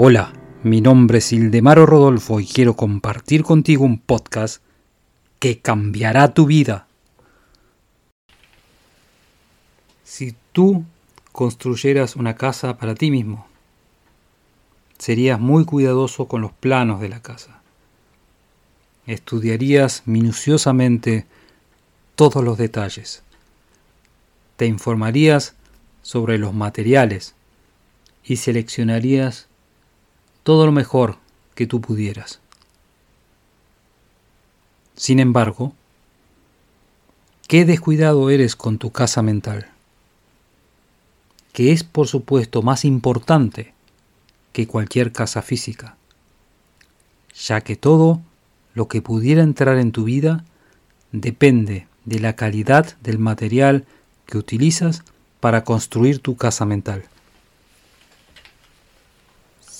Hola, mi nombre es Ildemaro Rodolfo y quiero compartir contigo un podcast que cambiará tu vida. Si tú construyeras una casa para ti mismo, serías muy cuidadoso con los planos de la casa. Estudiarías minuciosamente todos los detalles. Te informarías sobre los materiales y seleccionarías todo lo mejor que tú pudieras. Sin embargo, qué descuidado eres con tu casa mental, que es por supuesto más importante que cualquier casa física, ya que todo lo que pudiera entrar en tu vida depende de la calidad del material que utilizas para construir tu casa mental.